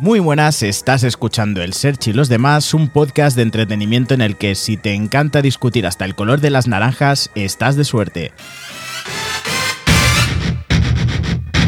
Muy buenas, estás escuchando El Search y los demás, un podcast de entretenimiento en el que si te encanta discutir hasta el color de las naranjas, estás de suerte.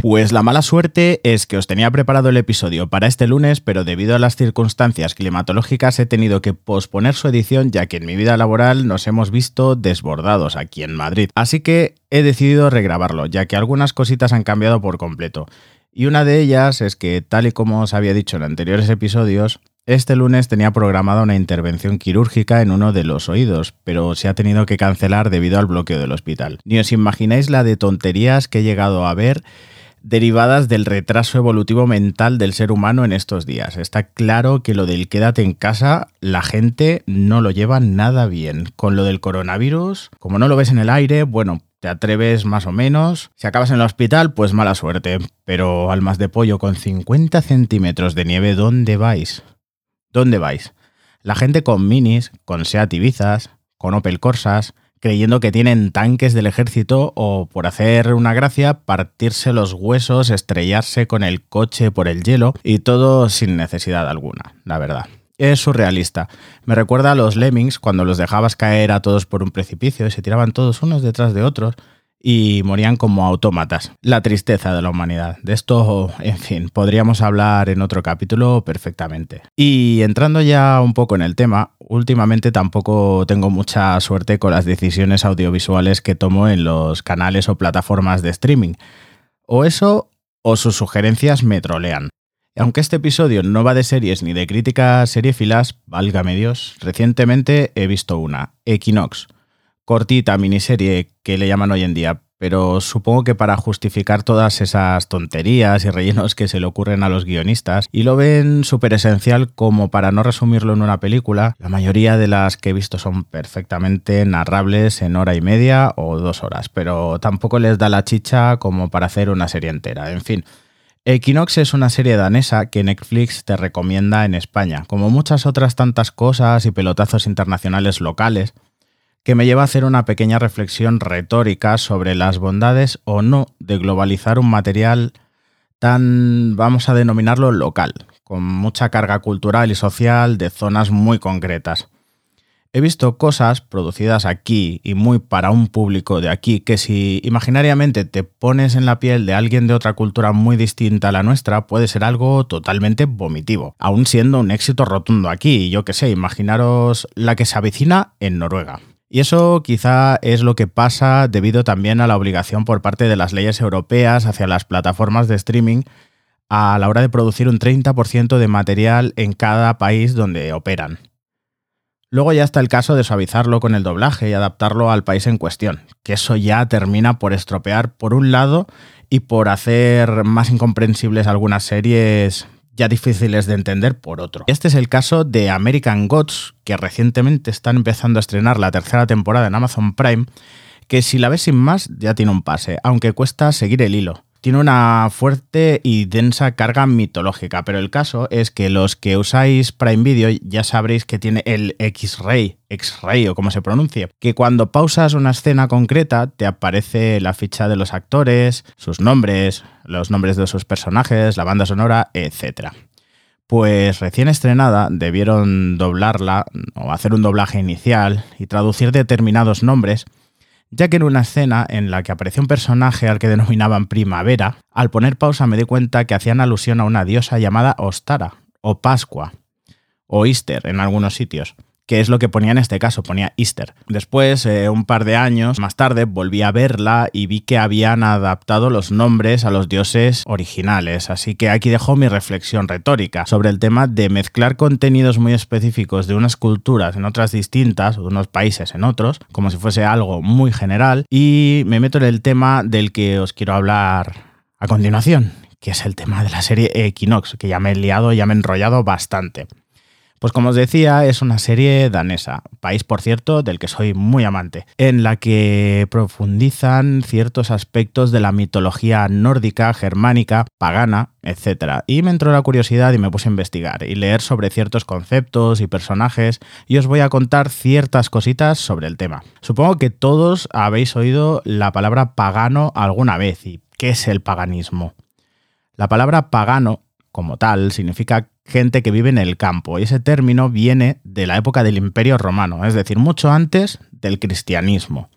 Pues la mala suerte es que os tenía preparado el episodio para este lunes, pero debido a las circunstancias climatológicas he tenido que posponer su edición ya que en mi vida laboral nos hemos visto desbordados aquí en Madrid. Así que he decidido regrabarlo, ya que algunas cositas han cambiado por completo. Y una de ellas es que, tal y como os había dicho en anteriores episodios, este lunes tenía programada una intervención quirúrgica en uno de los oídos, pero se ha tenido que cancelar debido al bloqueo del hospital. Ni os imagináis la de tonterías que he llegado a ver derivadas del retraso evolutivo mental del ser humano en estos días. Está claro que lo del quédate en casa, la gente no lo lleva nada bien. Con lo del coronavirus, como no lo ves en el aire, bueno, te atreves más o menos. Si acabas en el hospital, pues mala suerte. Pero almas de pollo con 50 centímetros de nieve, ¿dónde vais? ¿Dónde vais? La gente con minis, con Seat Ibizas, con Opel Corsas, creyendo que tienen tanques del ejército o, por hacer una gracia, partirse los huesos, estrellarse con el coche por el hielo y todo sin necesidad alguna, la verdad. Es surrealista. Me recuerda a los lemmings cuando los dejabas caer a todos por un precipicio y se tiraban todos unos detrás de otros y morían como autómatas. La tristeza de la humanidad. De esto, en fin, podríamos hablar en otro capítulo perfectamente. Y entrando ya un poco en el tema, últimamente tampoco tengo mucha suerte con las decisiones audiovisuales que tomo en los canales o plataformas de streaming. O eso, o sus sugerencias me trolean. Aunque este episodio no va de series ni de críticas seriéfilas, válgame Dios, recientemente he visto una, Equinox cortita miniserie que le llaman hoy en día, pero supongo que para justificar todas esas tonterías y rellenos que se le ocurren a los guionistas, y lo ven súper esencial como para no resumirlo en una película, la mayoría de las que he visto son perfectamente narrables en hora y media o dos horas, pero tampoco les da la chicha como para hacer una serie entera, en fin. Equinox es una serie danesa que Netflix te recomienda en España, como muchas otras tantas cosas y pelotazos internacionales locales, que me lleva a hacer una pequeña reflexión retórica sobre las bondades o no de globalizar un material tan, vamos a denominarlo, local, con mucha carga cultural y social de zonas muy concretas. He visto cosas producidas aquí y muy para un público de aquí que si imaginariamente te pones en la piel de alguien de otra cultura muy distinta a la nuestra puede ser algo totalmente vomitivo, aún siendo un éxito rotundo aquí. Yo que sé, imaginaros la que se avecina en Noruega. Y eso quizá es lo que pasa debido también a la obligación por parte de las leyes europeas hacia las plataformas de streaming a la hora de producir un 30% de material en cada país donde operan. Luego ya está el caso de suavizarlo con el doblaje y adaptarlo al país en cuestión, que eso ya termina por estropear por un lado y por hacer más incomprensibles algunas series ya difíciles de entender por otro. Este es el caso de American Gods, que recientemente están empezando a estrenar la tercera temporada en Amazon Prime, que si la ves sin más ya tiene un pase, aunque cuesta seguir el hilo tiene una fuerte y densa carga mitológica, pero el caso es que los que usáis Prime Video ya sabréis que tiene el X-Ray, X-Ray o como se pronuncie, que cuando pausas una escena concreta te aparece la ficha de los actores, sus nombres, los nombres de sus personajes, la banda sonora, etc. Pues recién estrenada debieron doblarla o hacer un doblaje inicial y traducir determinados nombres ya que en una escena en la que apareció un personaje al que denominaban Primavera, al poner pausa me di cuenta que hacían alusión a una diosa llamada Ostara, o Pascua, o Easter en algunos sitios que es lo que ponía en este caso, ponía Easter. Después, eh, un par de años más tarde, volví a verla y vi que habían adaptado los nombres a los dioses originales, así que aquí dejo mi reflexión retórica sobre el tema de mezclar contenidos muy específicos de unas culturas en otras distintas, o de unos países en otros, como si fuese algo muy general, y me meto en el tema del que os quiero hablar a continuación, que es el tema de la serie Equinox, que ya me he liado, ya me he enrollado bastante. Pues como os decía, es una serie danesa, país por cierto del que soy muy amante, en la que profundizan ciertos aspectos de la mitología nórdica, germánica, pagana, etc. Y me entró la curiosidad y me puse a investigar y leer sobre ciertos conceptos y personajes y os voy a contar ciertas cositas sobre el tema. Supongo que todos habéis oído la palabra pagano alguna vez y ¿qué es el paganismo? La palabra pagano como tal, significa gente que vive en el campo. Y ese término viene de la época del Imperio Romano, es decir, mucho antes del cristianismo.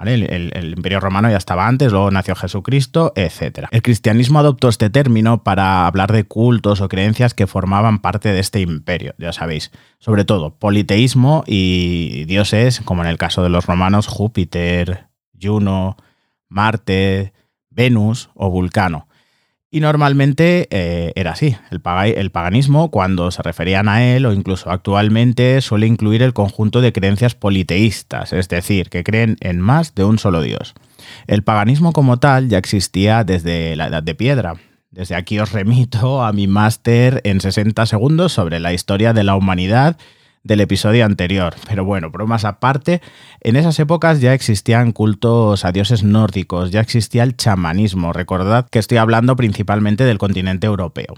El, Imperio Romano ya estaba antes, luego nació Jesucristo, etc. El cristianismo adoptó este término para hablar de cultos o creencias que formaban parte de este imperio, ya sabéis. Sobre todo, politeísmo y dioses, como en el caso de los romanos, Júpiter, Juno, Marte, Venus o Vulcano. Y normalmente eh, era así. El, paganismo, cuando se referían a él, o incluso actualmente, suele incluir el conjunto de creencias politeístas, es decir, que creen en más de un solo Dios. El paganismo como tal ya existía desde la Edad de Piedra. Desde aquí os remito a mi máster en 60 segundos sobre la historia de la humanidad del episodio anterior. Pero bueno, bromas aparte, en esas épocas ya existían cultos a dioses nórdicos, ya existía el chamanismo. Recordad que estoy hablando principalmente del continente europeo.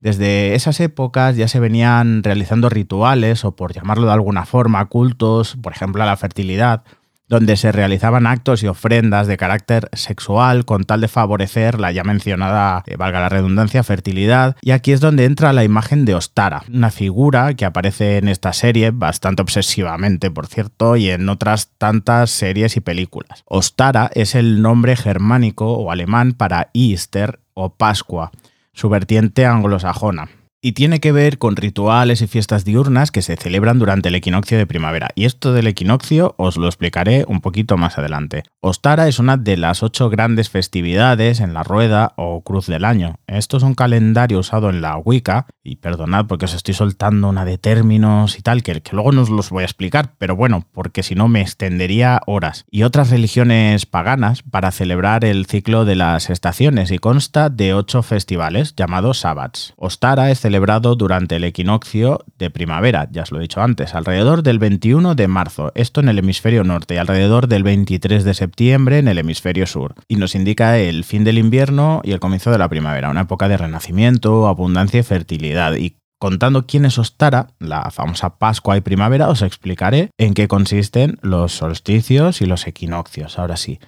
Desde esas épocas ya se venían realizando rituales, o por llamarlo de alguna forma, cultos, por ejemplo a la fertilidad, donde se realizaban actos y ofrendas de carácter sexual con tal de favorecer la ya mencionada, eh, valga la redundancia, fertilidad. Y aquí es donde entra la imagen de Ostara, una figura que aparece en esta serie bastante obsesivamente, por cierto, y en otras tantas series y películas. Ostara es el nombre germánico o alemán para Easter o Pascua, su vertiente anglosajona y tiene que ver con rituales y fiestas diurnas que se celebran durante el equinoccio de primavera. Y esto del equinoccio os lo explicaré un poquito más adelante. Ostara es una de las ocho grandes festividades en la rueda o cruz del año. Esto es un calendario usado en la Wicca, y perdonad porque os estoy soltando una de términos y tal, que, que luego no os los voy a explicar, pero bueno, porque si no me extendería horas. Y otras religiones paganas para celebrar el ciclo de las estaciones y consta de ocho festivales llamados sabbats. Ostara es celebrado durante el equinoccio de primavera, ya os lo he dicho antes, alrededor del 21 de marzo, esto en el hemisferio norte, y alrededor del 23 de septiembre en el hemisferio sur, y nos indica el fin del invierno y el comienzo de la primavera, una época de renacimiento, abundancia y fertilidad, y contando quién es Ostara, la famosa Pascua y Primavera, os explicaré en qué consisten los solsticios y los equinoccios. Ahora sí,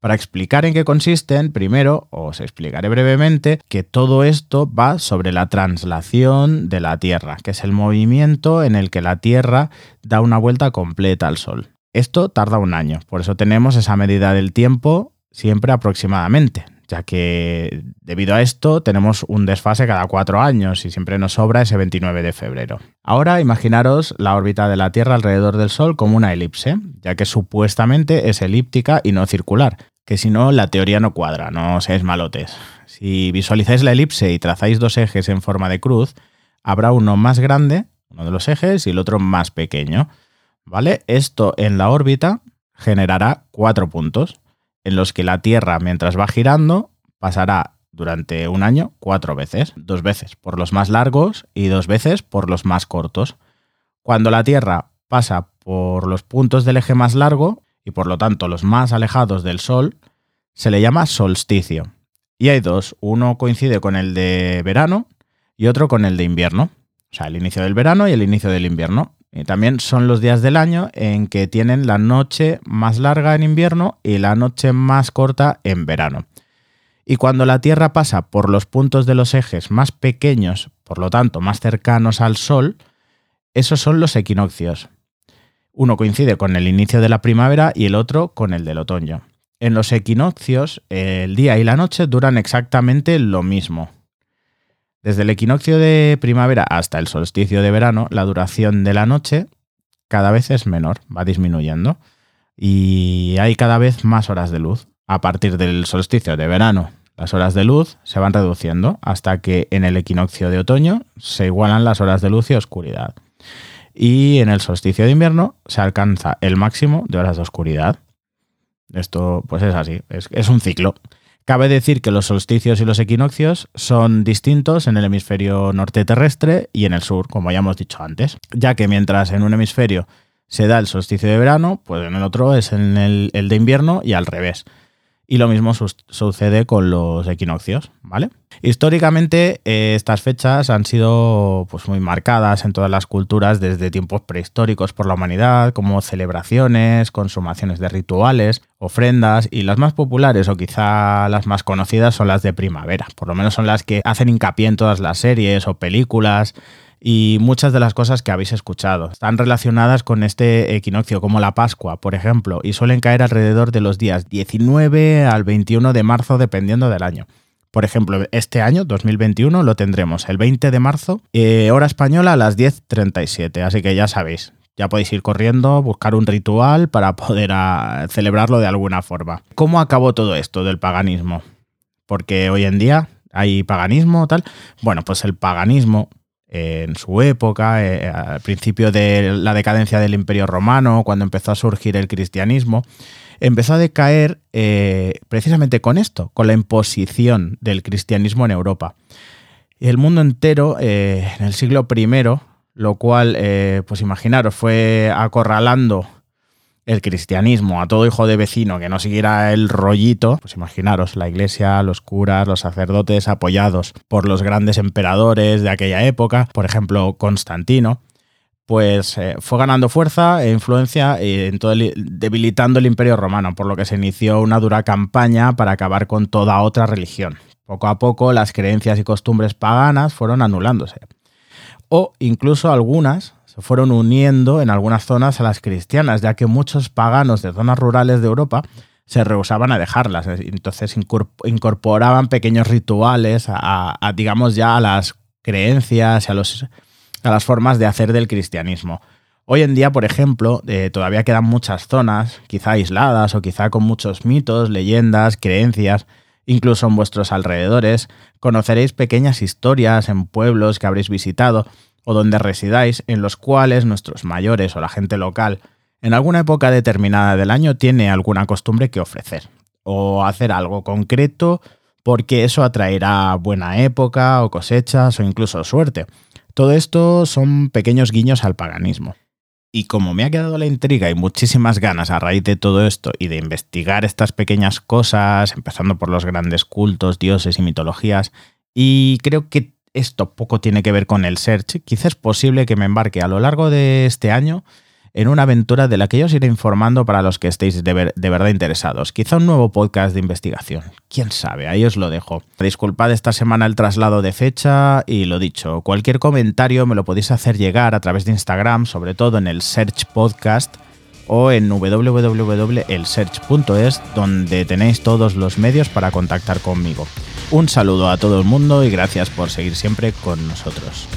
para explicar en qué consisten, primero os explicaré brevemente que todo esto va sobre la translación de la Tierra, que es el movimiento en el que la Tierra da una vuelta completa al Sol. Esto tarda un año, por eso tenemos esa medida del tiempo siempre aproximadamente, ya que debido a esto tenemos un desfase cada cuatro años y siempre nos sobra ese 29 de febrero. Ahora imaginaros la órbita de la Tierra alrededor del Sol como una elipse, ya que supuestamente es elíptica y no circular, que si no la teoría no cuadra, no seáis malotes. Si visualizáis la elipse y trazáis dos ejes en forma de cruz, habrá uno más grande, uno de los ejes, y el otro más pequeño. ¿Vale? Esto en la órbita generará cuatro puntos, en los que la Tierra, mientras va girando, pasará durante un año cuatro veces, dos veces por los más largos y dos veces por los más cortos. Cuando la Tierra pasa por los puntos del eje más largo, y por lo tanto los más alejados del Sol, se le llama solsticio. Y hay dos, uno coincide con el de verano y otro con el de invierno. O sea, el inicio del verano y el inicio del invierno. Y también son los días del año en que tienen la noche más larga en invierno y la noche más corta en verano. Y cuando la Tierra pasa por los puntos de los ejes más pequeños, por lo tanto más cercanos al Sol, esos son los equinoccios. Uno coincide con el inicio de la primavera y el otro con el del otoño. En los equinoccios, el día y la noche duran exactamente lo mismo. Desde el equinoccio de primavera hasta el solsticio de verano, la duración de la noche cada vez es menor, va disminuyendo. Y hay cada vez más horas de luz. A partir del solsticio de verano, las horas de luz se van reduciendo hasta que en el equinoccio de otoño se igualan las horas de luz y oscuridad y en el solsticio de invierno se alcanza el máximo de horas de oscuridad. Esto pues es así, es, un ciclo. Cabe decir que los solsticios y los equinoccios son distintos en el hemisferio norte terrestre y en el sur, como ya hemos dicho antes, ya que mientras en un hemisferio se da el solsticio de verano, pues en el otro es en el, el de invierno y al revés. Y lo mismo sucede con los equinoccios, ¿vale? Históricamente, eh, estas fechas han sido pues, muy marcadas en todas las culturas desde tiempos prehistóricos por la humanidad, como celebraciones, consumaciones de rituales, ofrendas, y las más populares o quizá las más conocidas son las de primavera, por lo menos son las que hacen hincapié en todas las series o películas y muchas de las cosas que habéis escuchado. Están relacionadas con este equinoccio, como la Pascua, por ejemplo, y suelen caer alrededor de los días 19 al 21 de marzo, dependiendo del año. Por ejemplo, este año, 2021, lo tendremos el 20 de marzo, eh, hora española a las 10.37, así que ya sabéis, ya podéis ir corriendo, buscar un ritual para poder ah, celebrarlo de alguna forma. ¿Cómo acabó todo esto del paganismo? Porque hoy en día hay paganismo, tal. Bueno, pues el paganismo en su época, eh, al principio de la decadencia del Imperio Romano, cuando empezó a surgir el cristianismo, empezó a decaer eh, precisamente con esto, con la imposición del cristianismo en Europa. Y el mundo entero, eh, en el siglo I, lo cual, pues imaginaros, fue acorralando el cristianismo a todo hijo de vecino que no siguiera el rollito, pues imaginaros, la iglesia, los curas, los sacerdotes apoyados por los grandes emperadores de aquella época, por ejemplo Constantino, pues eh, fue ganando fuerza e influencia en todo debilitando el imperio romano, por lo que se inició una dura campaña para acabar con toda otra religión. Poco a poco las creencias y costumbres paganas fueron anulándose. O incluso algunas fueron uniendo en algunas zonas a las cristianas, ya que muchos paganos de zonas rurales de Europa se rehusaban a dejarlas. Entonces incorporaban pequeños rituales a, digamos, ya a las creencias y a, los, a las formas de hacer del cristianismo. Hoy en día, por ejemplo, eh, todavía quedan muchas zonas, quizá aisladas o quizá con muchos mitos, leyendas, creencias, incluso en vuestros alrededores. Conoceréis pequeñas historias en pueblos que habréis visitado o donde residáis, en los cuales nuestros mayores o la gente local en alguna época determinada del año tiene alguna costumbre que ofrecer o hacer algo concreto porque eso atraerá buena época o cosechas o incluso suerte. Todo esto son pequeños guiños al paganismo. Y como me ha quedado la intriga y muchísimas ganas a raíz de todo esto y de investigar estas pequeñas cosas, empezando por los grandes cultos, dioses y mitologías, y creo que esto poco tiene que ver con el search, quizás es posible que me embarque a lo largo de este año en una aventura de la que yo os iré informando para los que estéis de, verdad interesados. Quizá un nuevo podcast de investigación. Quién sabe, ahí os lo dejo. Disculpad esta semana el traslado de fecha y lo dicho, cualquier comentario me lo podéis hacer llegar a través de Instagram, sobre todo en el Search Podcast o en www.elsearch.es donde tenéis todos los medios para contactar conmigo. Un saludo a todo el mundo y gracias por seguir siempre con nosotros.